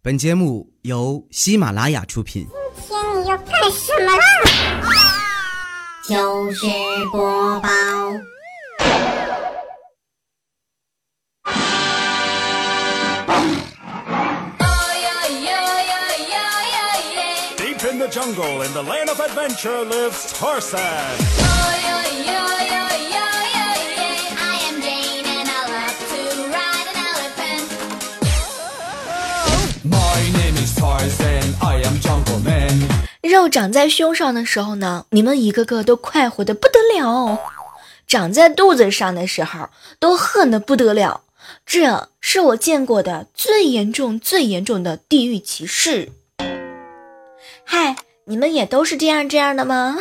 本节目由喜马拉雅出品。今天你要干什么啦？就是播报。Deep in the jungle, in the land of adventure, lives Tarzan. 肉长在胸上的时候呢，你们一个个都快活的不得了；长在肚子上的时候，都恨的不得了。这是我见过的最严重、最严重的地域歧视。嗨，你们也都是这样这样的吗？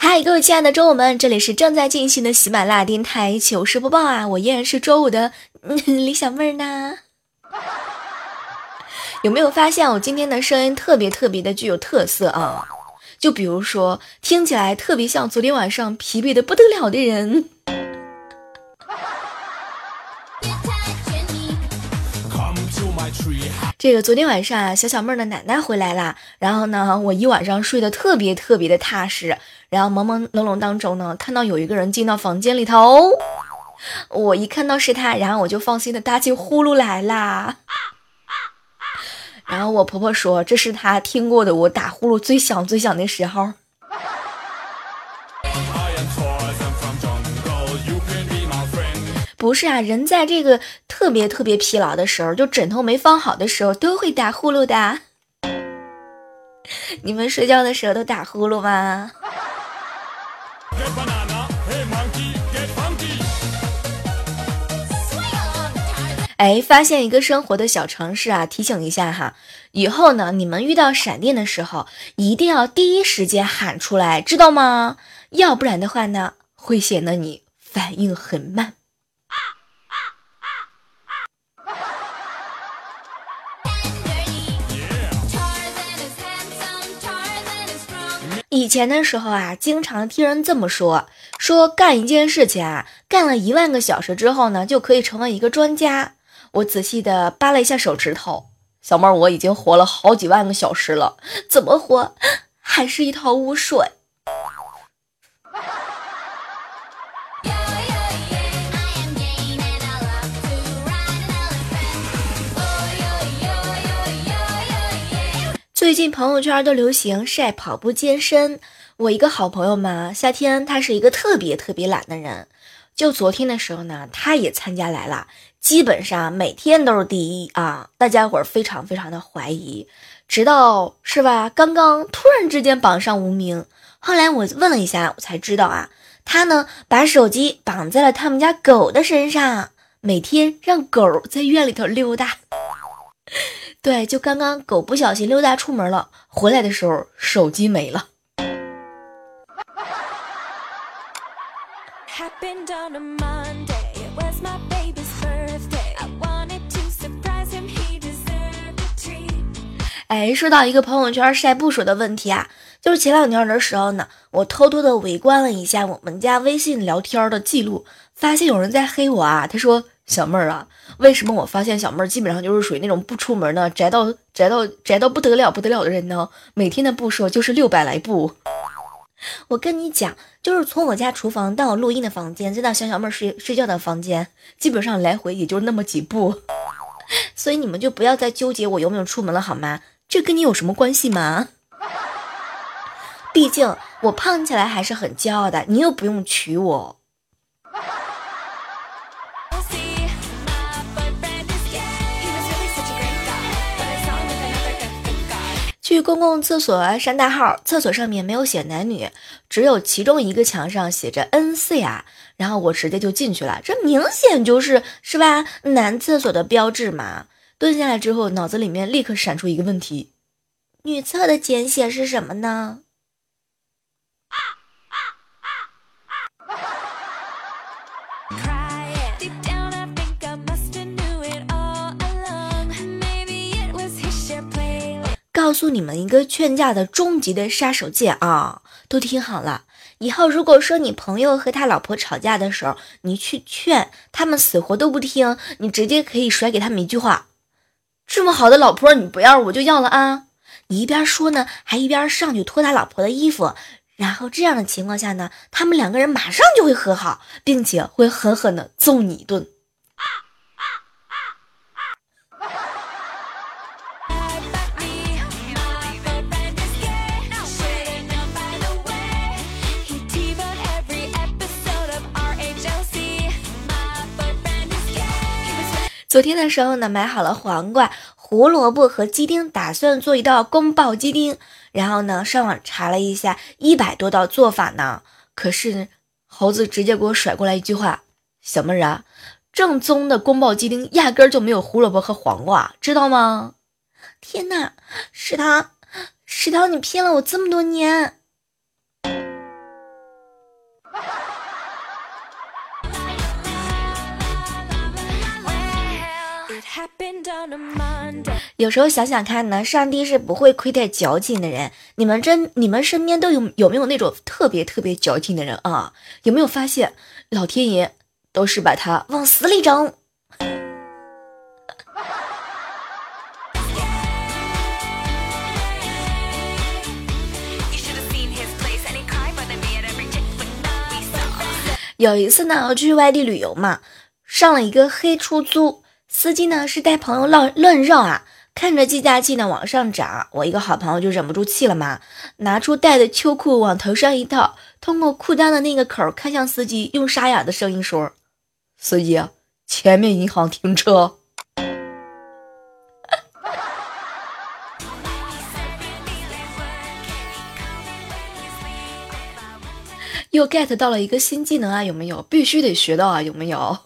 嗨，各位亲爱的周五们，这里是正在进行的喜马拉雅电台糗事播报啊！我依然是周五的、嗯、李小妹儿呢。有没有发现我今天的声音特别特别的具有特色啊？就比如说，听起来特别像昨天晚上疲惫的不得了的人。这个昨天晚上啊，小小妹儿的奶奶回来啦，然后呢，我一晚上睡得特别特别的踏实，然后朦朦胧胧当中呢，看到有一个人进到房间里头，我一看到是他，然后我就放心的打起呼噜来啦。然后我婆婆说，这是她听过的我打呼噜最响最响的时候。不是啊，人在这个特别特别疲劳的时候，就枕头没放好的时候，都会打呼噜的。你们睡觉的时候都打呼噜吗？哎，发现一个生活的小常识啊，提醒一下哈，以后呢，你们遇到闪电的时候，一定要第一时间喊出来，知道吗？要不然的话呢，会显得你反应很慢。以前的时候啊，经常听人这么说，说干一件事情啊，干了一万个小时之后呢，就可以成为一个专家。我仔细的扒了一下手指头，小妹儿，我已经活了好几万个小时了，怎么活，还是一头雾水。最近朋友圈都流行晒跑步健身。我一个好朋友嘛，夏天他是一个特别特别懒的人。就昨天的时候呢，他也参加来了，基本上每天都是第一啊！大家伙儿非常非常的怀疑，直到是吧？刚刚突然之间榜上无名。后来我问了一下，我才知道啊，他呢把手机绑在了他们家狗的身上，每天让狗在院里头溜达。对，就刚刚狗不小心溜达出门了，回来的时候手机没了。哎，说到一个朋友圈晒步数的问题啊，就是前两天的时候呢，我偷偷的围观了一下我们家微信聊天的记录，发现有人在黑我啊。他说：“小妹儿啊，为什么我发现小妹儿基本上就是属于那种不出门呢，宅到宅到宅到不得了不得了的人呢？每天的步数就是六百来步。”我跟你讲，就是从我家厨房到我录音的房间，再到小小妹睡睡觉的房间，基本上来回也就那么几步。所以你们就不要再纠结我有没有出门了好吗？这跟你有什么关系吗？毕竟我胖起来还是很骄傲的，你又不用娶我。去公共厕所上大号，厕所上面没有写男女，只有其中一个墙上写着 “N 四呀”，然后我直接就进去了，这明显就是是吧男厕所的标志嘛。蹲下来之后，脑子里面立刻闪出一个问题：女厕的简写是什么呢？告诉你们一个劝架的终极的杀手锏啊！都听好了，以后如果说你朋友和他老婆吵架的时候，你去劝他们，死活都不听，你直接可以甩给他们一句话：“这么好的老婆你不要，我就要了啊！”你一边说呢，还一边上去脱他老婆的衣服，然后这样的情况下呢，他们两个人马上就会和好，并且会狠狠的揍你一顿。啊昨天的时候呢，买好了黄瓜、胡萝卜和鸡丁，打算做一道宫爆鸡丁。然后呢，上网查了一下一百多道做法呢。可是猴子直接给我甩过来一句话：“小妹儿啊，正宗的宫爆鸡丁压根儿就没有胡萝卜和黄瓜，知道吗？”天哪，食堂，食堂，你骗了我这么多年！有时候想想看呢，上帝是不会亏待矫情的人。你们真，你们身边都有有没有那种特别特别矫情的人啊？有没有发现，老天爷都是把他往死里整有一次呢，我去外地旅游嘛，上了一个黑出租，司机呢是带朋友乱乱绕啊，看着计价器呢往上涨，我一个好朋友就忍不住气了嘛，拿出带的秋裤往头上一套，通过裤裆的那个口看向司机，用沙哑的声音说：“司机，前面银行停车。”又 get 到了一个新技能啊，有没有？必须得学到啊，有没有？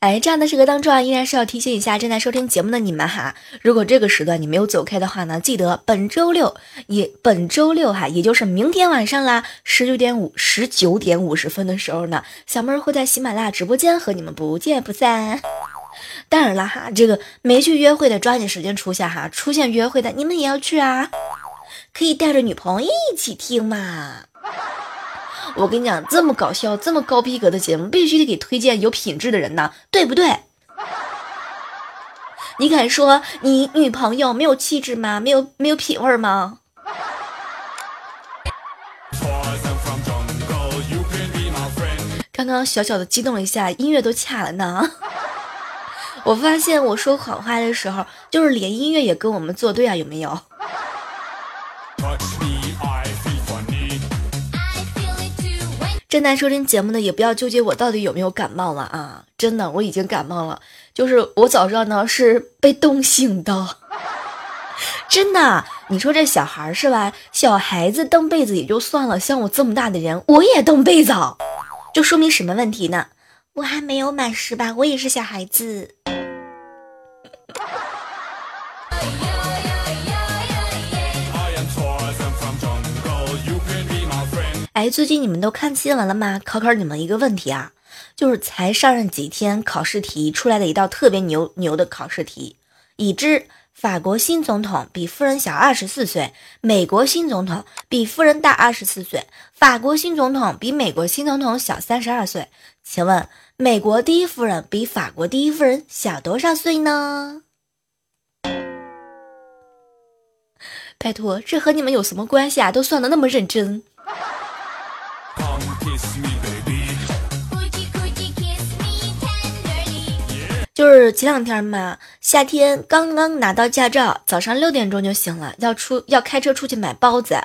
哎，这样的时刻当中啊，依然是要提醒一下正在收听节目的你们哈，如果这个时段你没有走开的话呢，记得本周六也本周六哈，也就是明天晚上啦，十九点五十九点五十分的时候呢，小妹儿会在喜马拉雅直播间和你们不见不散。当然了哈，这个没去约会的抓紧时间出现哈，出现约会的你们也要去啊，可以带着女朋友一起听嘛。我跟你讲，这么搞笑、这么高逼格的节目，必须得给推荐有品质的人呐，对不对？你敢说你女朋友没有气质吗？没有没有品味吗？刚刚小小的激动了一下，音乐都卡了呢。我发现我说谎话的时候，就是连音乐也跟我们作对啊，有没有？正在收听节目的也不要纠结我到底有没有感冒了啊！真的，我已经感冒了，就是我早上呢是被冻醒的，真的。你说这小孩是吧？小孩子蹬被子也就算了，像我这么大的人，我也蹬被子，就说明什么问题呢？我还没有满十八，我也是小孩子。哎，最近你们都看新闻了吗？考考你们一个问题啊，就是才上任几天，考试题出来的一道特别牛牛的考试题，已知法国新总统比夫人小二十四岁，美国新总统比夫人大二十四岁，法国新总统比美国新总统小三十二岁。请问，美国第一夫人比法国第一夫人小多少岁呢？拜托，这和你们有什么关系啊？都算的那么认真。就是前两天嘛，夏天刚刚拿到驾照，早上六点钟就醒了，要出要开车出去买包子。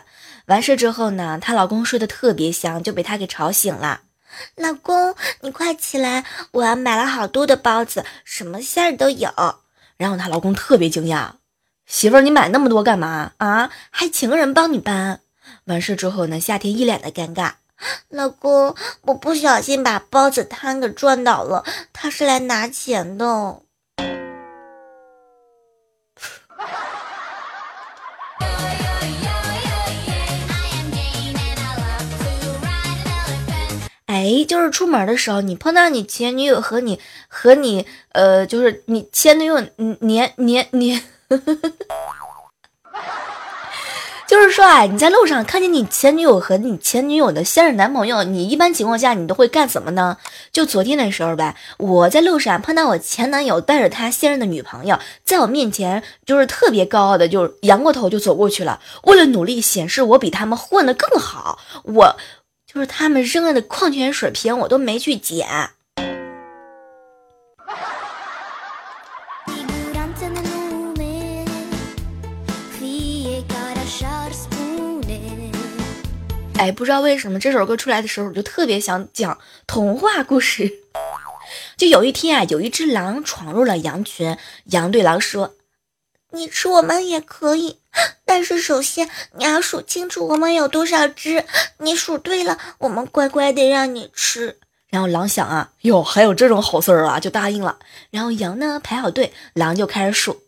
完事之后呢，她老公睡得特别香，就被她给吵醒了。老公，你快起来，我要买了好多的包子，什么馅儿都有。然后她老公特别惊讶，媳妇儿，你买那么多干嘛啊？还请个人帮你搬。完事之后呢，夏天一脸的尴尬。老公，我不小心把包子摊给撞倒了，他是来拿钱的。哎，就是出门的时候，你碰到你前女友和你和你呃，就是你前女友嗯年年年，就是说啊，你在路上看见你前女友和你前女友的现任男朋友，你一般情况下你都会干什么呢？就昨天的时候呗，我在路上碰到我前男友带着他现任的女朋友，在我面前就是特别高傲的，就是扬过头就走过去了。为了努力显示我比他们混得更好，我就是他们扔了的矿泉水瓶我都没去捡。哎，不知道为什么这首歌出来的时候，我就特别想讲童话故事。就有一天啊，有一只狼闯入了羊群，羊对狼说你吃我们也可以，但是首先你要数清楚我们有多少只，你数对了，我们乖乖的让你吃。：“然后狼想啊，哟，还有这种好事儿啊，就答应了。然后羊呢排好队，狼就开始数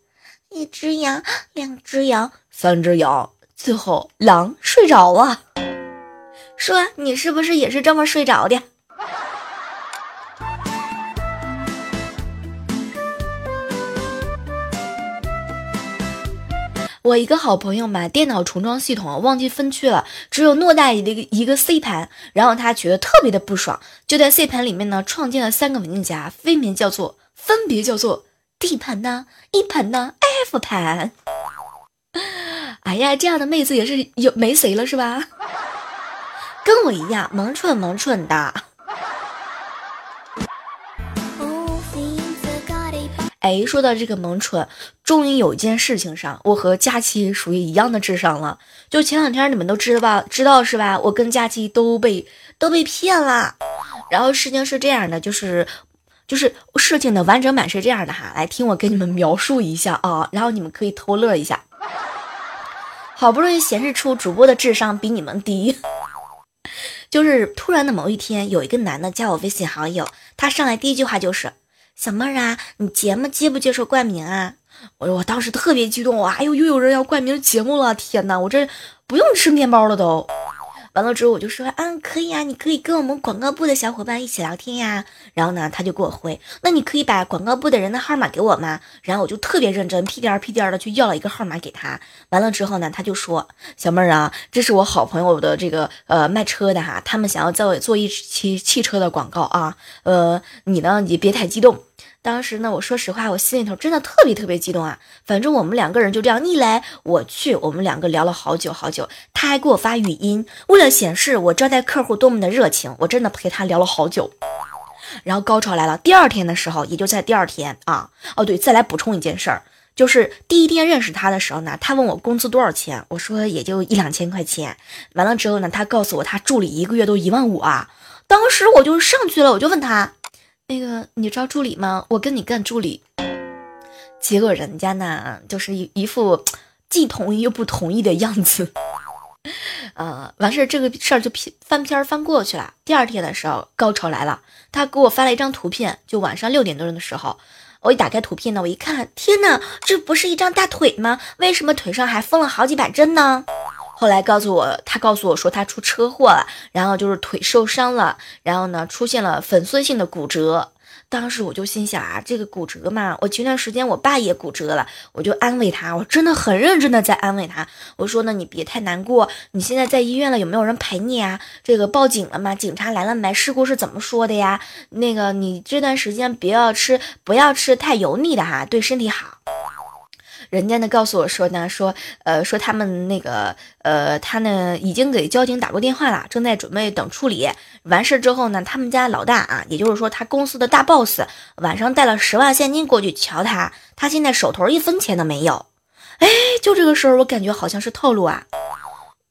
一只羊，两只羊，三只羊，最后狼睡着了。说你是不是也是这么睡着的？我一个好朋友买电脑重装系统忘记分区了，只有偌大的一个一个 C 盘，然后他觉得特别的不爽，就在 C 盘里面呢创建了三个文件夹，分别叫做分别叫做 D 盘呢、E 盘呢、F 盘。哎呀，这样的妹子也是有没谁了是吧？跟我一样萌蠢萌蠢的。哎，说到这个萌蠢，终于有一件事情上，我和佳期属于一样的智商了。就前两天你们都知道吧，知道是吧？我跟佳期都被都被骗了。然后事情是这样的，就是就是事情的完整版是这样的哈，来听我给你们描述一下啊，然后你们可以偷乐一下。好不容易显示出主播的智商比你们低。就是突然的某一天，有一个男的加我微信好友，他上来第一句话就是：“小妹儿啊，你节目接不接受冠名啊？”我我当时特别激动，啊哎呦，又有人要冠名节目了！天哪，我这不用吃面包了都。完了之后我就说，嗯，可以啊，你可以跟我们广告部的小伙伴一起聊天呀。然后呢，他就给我回，那你可以把广告部的人的号码给我吗？然后我就特别认真，屁颠儿屁颠儿的去要了一个号码给他。完了之后呢，他就说，小妹儿啊，这是我好朋友的这个呃卖车的哈，他们想要在做一期汽车的广告啊，呃，你呢你别太激动。当时呢，我说实话，我心里头真的特别特别激动啊。反正我们两个人就这样你来我去，我们两个聊了好久好久。他还给我发语音，为了显示我招待客户多么的热情，我真的陪他聊了好久。然后高潮来了，第二天的时候，也就在第二天啊，哦对，再来补充一件事儿，就是第一天认识他的时候呢，他问我工资多少钱，我说也就一两千块钱。完了之后呢，他告诉我他助理一个月都一万五啊，当时我就上去了，我就问他，那个你招助理吗？我跟你干助理。结果人家呢，就是一一副既同意又不同意的样子。呃，完事儿这个事儿就翻篇儿翻过去了。第二天的时候，高潮来了，他给我发了一张图片，就晚上六点多钟的时候，我一打开图片呢，我一看，天呐，这不是一张大腿吗？为什么腿上还缝了好几百针呢？后来告诉我，他告诉我说他出车祸了，然后就是腿受伤了，然后呢出现了粉碎性的骨折。当时我就心想啊，这个骨折嘛，我前段时间我爸也骨折了，我就安慰他，我真的很认真的在安慰他。我说呢，你别太难过，你现在在医院了，有没有人陪你啊？这个报警了吗？警察来了没？事故是怎么说的呀？那个你这段时间不要吃，不要吃太油腻的哈，对身体好。人家呢告诉我说呢，说呃说他们那个呃他呢已经给交警打过电话了，正在准备等处理。完事之后呢，他们家老大啊，也就是说他公司的大 boss，晚上带了十万现金过去瞧他，他现在手头一分钱都没有。哎，就这个时候我感觉好像是套路啊。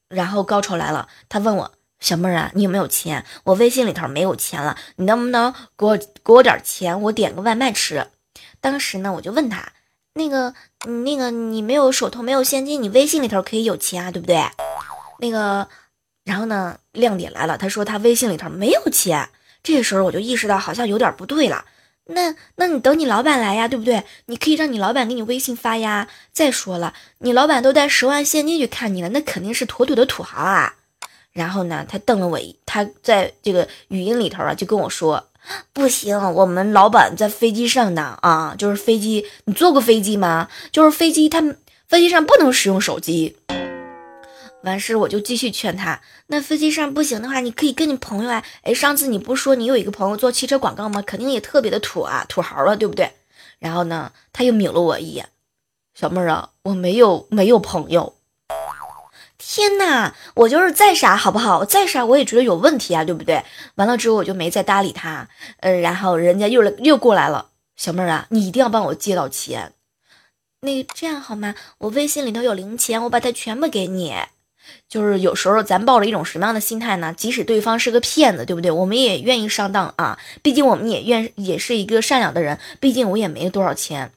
然后高潮来了，他问我小妹儿啊，你有没有钱？我微信里头没有钱了，你能不能给我给我点钱，我点个外卖吃？当时呢，我就问他。那个，嗯那个，你没有手头没有现金，你微信里头可以有钱啊，对不对？那个，然后呢，亮点来了，他说他微信里头没有钱。这时候我就意识到好像有点不对了。那，那你等你老板来呀，对不对？你可以让你老板给你微信发呀。再说了，你老板都带十万现金去看你了，那肯定是妥妥的土豪啊。然后呢，他瞪了我一，他在这个语音里头啊就跟我说，不行，我们老板在飞机上呢啊，就是飞机，你坐过飞机吗？就是飞机，他飞机上不能使用手机。完事我就继续劝他，那飞机上不行的话，你可以跟你朋友啊，哎，上次你不是说你有一个朋友做汽车广告吗？肯定也特别的土啊，土豪了，对不对？然后呢，他又抿了我一眼，小妹儿啊，我没有没有朋友。天呐，我就是再傻好不好？我再傻我也觉得有问题啊，对不对？完了之后我就没再搭理他，嗯，然后人家又来又过来了，小妹儿啊，你一定要帮我借到钱。那这样好吗？我微信里头有零钱，我把它全部给你。就是有时候咱抱着一种什么样的心态呢？即使对方是个骗子，对不对？我们也愿意上当啊，毕竟我们也愿也是一个善良的人，毕竟我也没多少钱，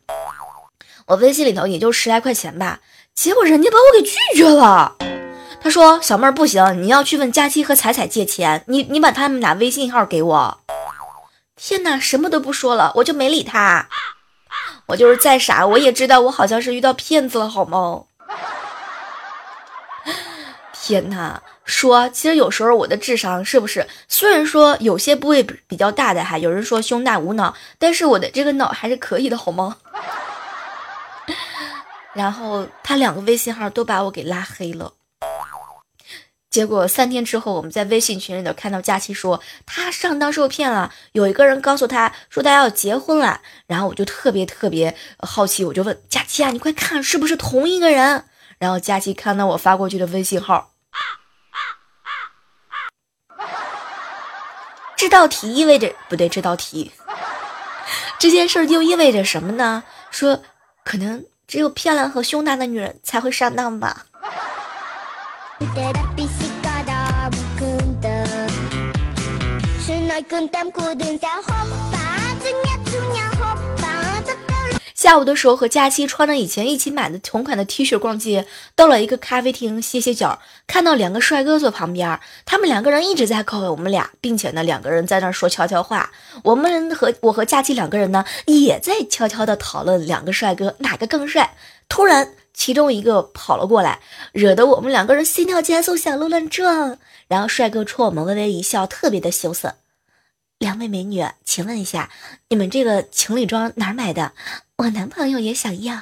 我微信里头也就十来块钱吧。结果人家把我给拒绝了。他说：“小妹儿不行，你要去问佳期和彩彩借钱，你你把他们俩微信号给我。”天哪，什么都不说了，我就没理他。我就是再傻，我也知道我好像是遇到骗子了，好吗？天哪，说其实有时候我的智商是不是？虽然说有些部位比比较大的哈，有人说胸大无脑，但是我的这个脑还是可以的，好吗？然后他两个微信号都把我给拉黑了。结果三天之后，我们在微信群里头看到佳琪说他上当受骗了，有一个人告诉他说他要结婚了，然后我就特别特别好奇，我就问佳琪啊，你快看是不是同一个人？然后佳琪看到我发过去的微信号，这道题意味着不对，这道题这件事就意味着什么呢？说可能只有漂亮和胸大的女人才会上当吧。下午的时候和佳期穿着以前一起买的同款的 T 恤逛街，到了一个咖啡厅歇歇脚，看到两个帅哥坐旁边，他们两个人一直在扣我们俩，并且呢两个人在那说悄悄话。我们和我和佳期两个人呢也在悄悄的讨论两个帅哥哪个更帅。突然，其中一个跑了过来，惹得我们两个人心跳加速，小鹿乱撞。然后帅哥冲我们微微一笑，特别的羞涩。两位美女，请问一下，你们这个情侣装哪儿买的？我男朋友也想要。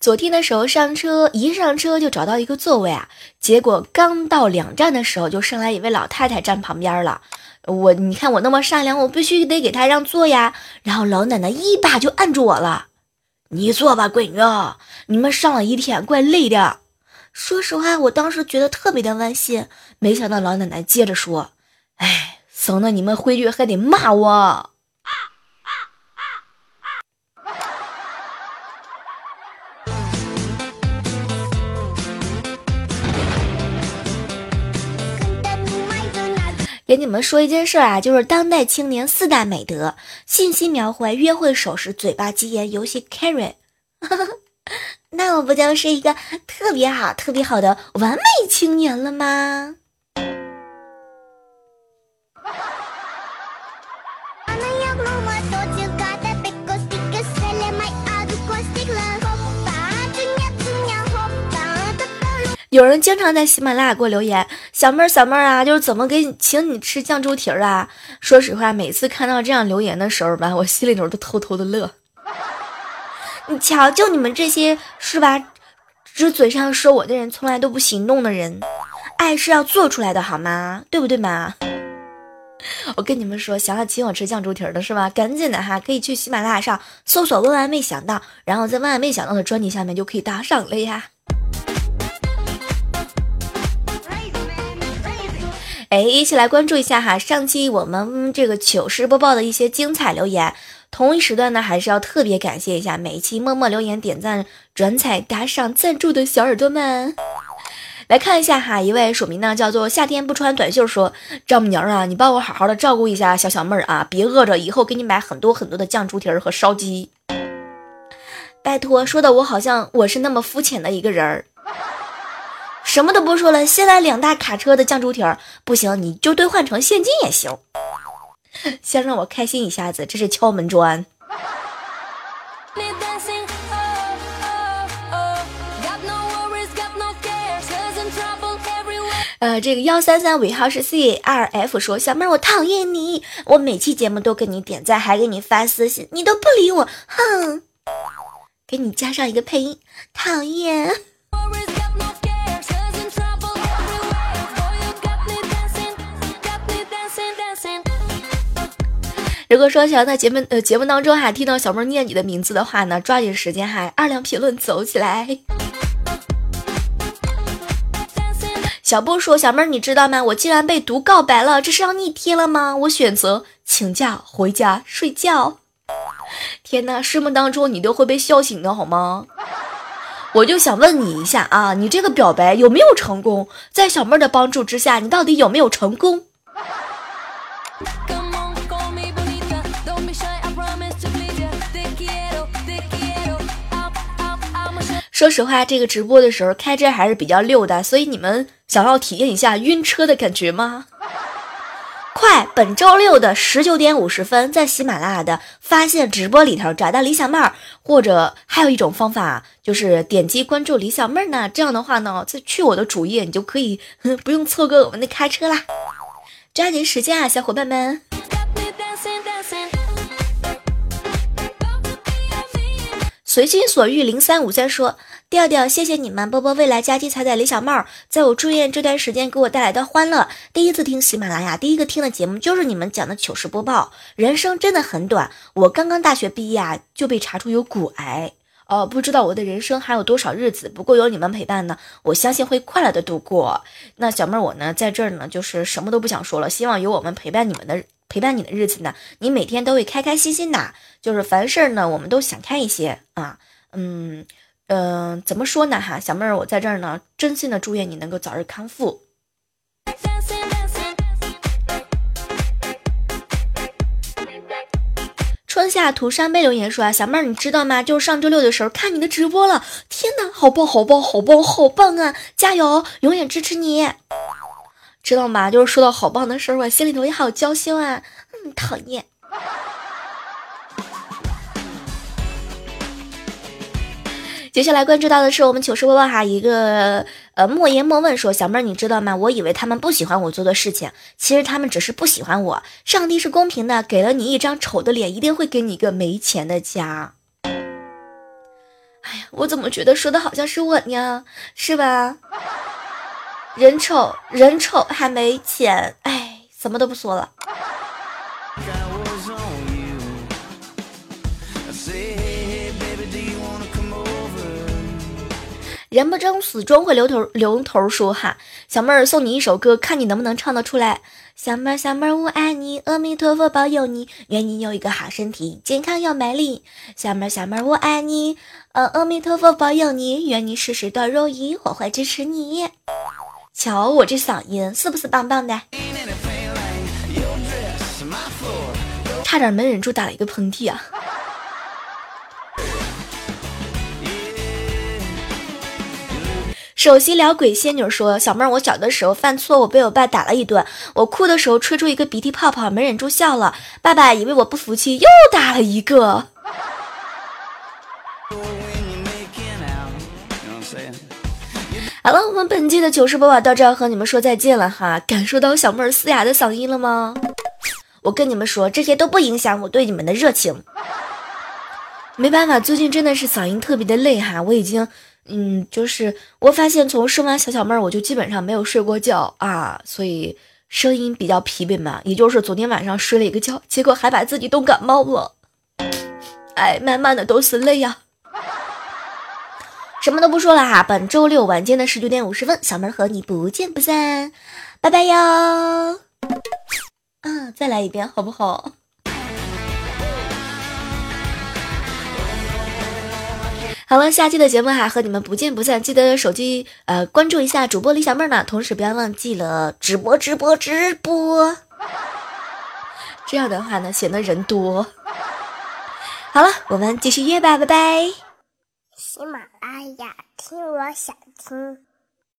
昨天的时候上车，一上车就找到一个座位啊，结果刚到两站的时候，就上来一位老太太站旁边了。我你看我那么善良，我必须得给他让座呀。然后老奶奶一把就按住我了，你坐吧，闺女，你们上了一天，怪累的。说实话，我当时觉得特别的温馨，没想到老奶奶接着说：“哎，省得你们回去还得骂我。”给你们说一件事儿啊，就是当代青年四大美德：信息描绘、约会手势、嘴巴机言、游戏 carry。那我不就是一个特别好、特别好的完美青年了吗？有人经常在喜马拉雅给我留言，小妹儿小妹儿啊，就是怎么给你请你吃酱猪蹄儿啊？说实话，每次看到这样留言的时候吧，我心里头都偷偷的乐。你瞧，就你们这些是吧，只嘴上说我的人，从来都不行动的人，爱是要做出来的，好吗？对不对嘛？我跟你们说，想要请我吃酱猪蹄儿的是吧？赶紧的哈，可以去喜马拉雅上搜索“万万没想到”，然后在“万万没想到”的专辑下面就可以打赏了呀。哎，一起来关注一下哈！上期我们这个糗事播报的一些精彩留言，同一时段呢，还是要特别感谢一下每一期默默留言、点赞、转采、打赏、赞助的小耳朵们。来看一下哈，一位署名呢叫做夏天不穿短袖说：“丈母娘啊，你帮我好好的照顾一下小小妹儿啊，别饿着，以后给你买很多很多的酱猪蹄儿和烧鸡。”拜托，说的我好像我是那么肤浅的一个人儿。什么都不说了，先来两大卡车的酱猪蹄儿，不行你就兑换成现金也行。先让我开心一下子，这是敲门砖。呃，这个幺三三尾号是 C 二 F 说，小妹儿我讨厌你，我每期节目都给你点赞，还给你发私信，你都不理我，哼！给你加上一个配音，讨厌。如果说想要在节目呃节目当中哈听到小妹儿念你的名字的话呢，抓紧时间哈，二两评论走起来。小布说：“小妹儿，你知道吗？我竟然被毒告白了，这是要逆天了吗？我选择请假回家睡觉。天呐，睡梦当中你都会被笑醒的好吗？我就想问你一下啊，你这个表白有没有成功？在小妹儿的帮助之下，你到底有没有成功？”说实话，这个直播的时候开车还是比较溜的，所以你们想要体验一下晕车的感觉吗？快，本周六的十九点五十分，在喜马拉雅的发现直播里头找到李小妹儿，或者还有一种方法，就是点击关注李小妹儿呢。这样的话呢，再去我的主页，你就可以不用错过我们的开车啦。抓紧时间啊，小伙伴们！随心所欲零三五三说：“调调，谢谢你们，波波未来佳期彩彩李小妹儿，在我住院这段时间给我带来的欢乐。第一次听喜马拉雅，第一个听的节目就是你们讲的糗事播报。人生真的很短，我刚刚大学毕业啊，就被查出有骨癌。哦，不知道我的人生还有多少日子，不过有你们陪伴呢，我相信会快乐的度过。那小妹儿我呢，在这儿呢，就是什么都不想说了，希望有我们陪伴你们的陪伴你的日子呢，你每天都会开开心心的。就是凡事呢，我们都想开一些啊，嗯嗯、怎么说呢哈，小妹儿，我在这儿呢，真心的祝愿你能够早日康复。春夏涂山杯留言说啊，小妹儿你知道吗？就是上周六的时候看你的直播了，天哪，好棒好棒好棒好棒啊！加油，永远支持你。知道吗？就是说到好棒的事儿，我心里头也好娇羞啊。嗯，讨厌。接下来关注到的是我们糗事播报哈，一个呃莫言莫问说，小妹儿你知道吗？我以为他们不喜欢我做的事情，其实他们只是不喜欢我。上帝是公平的，给了你一张丑的脸，一定会给你一个没钱的家。哎呀，我怎么觉得说的好像是我呢？是吧？人丑人丑还没钱，哎，什么都不说了。人不争死终会留头留头说哈，小妹儿送你一首歌，看你能不能唱得出来。小妹儿小妹儿我爱你，阿弥陀佛保佑你，愿你有一个好身体，健康又美丽。小妹儿小妹儿我爱你，呃阿弥陀佛保佑你，愿你事事都如意，我会支持你。瞧我这嗓音是不是棒棒的？差点没忍住打了一个喷嚏啊！首席聊鬼仙女说：“小妹儿，我小的时候犯错误被我爸打了一顿，我哭的时候吹出一个鼻涕泡泡，没忍住笑了。爸爸以为我不服气，又打了一个。好了，我们本期的糗事播报到这儿和你们说再见了哈。感受到小妹儿嘶哑的嗓音了吗？我跟你们说，这些都不影响我对你们的热情。没办法，最近真的是嗓音特别的累哈，我已经。”嗯，就是我发现从生完小小妹儿，我就基本上没有睡过觉啊，所以声音比较疲惫嘛。也就是昨天晚上睡了一个觉，结果还把自己冻感冒了。哎，慢慢的都是泪呀、什么都不说了哈，本周六晚间的十九点五十分，小妹儿和你不见不散，拜拜哟。啊，再来一遍好不好？好了，下期的节目哈和你们不见不散，记得手机呃关注一下主播李小妹呢，同时不要忘记了直播直播直播，这样的话呢显得人多。好了，我们继续约吧，拜拜。喜马拉雅，听我想听。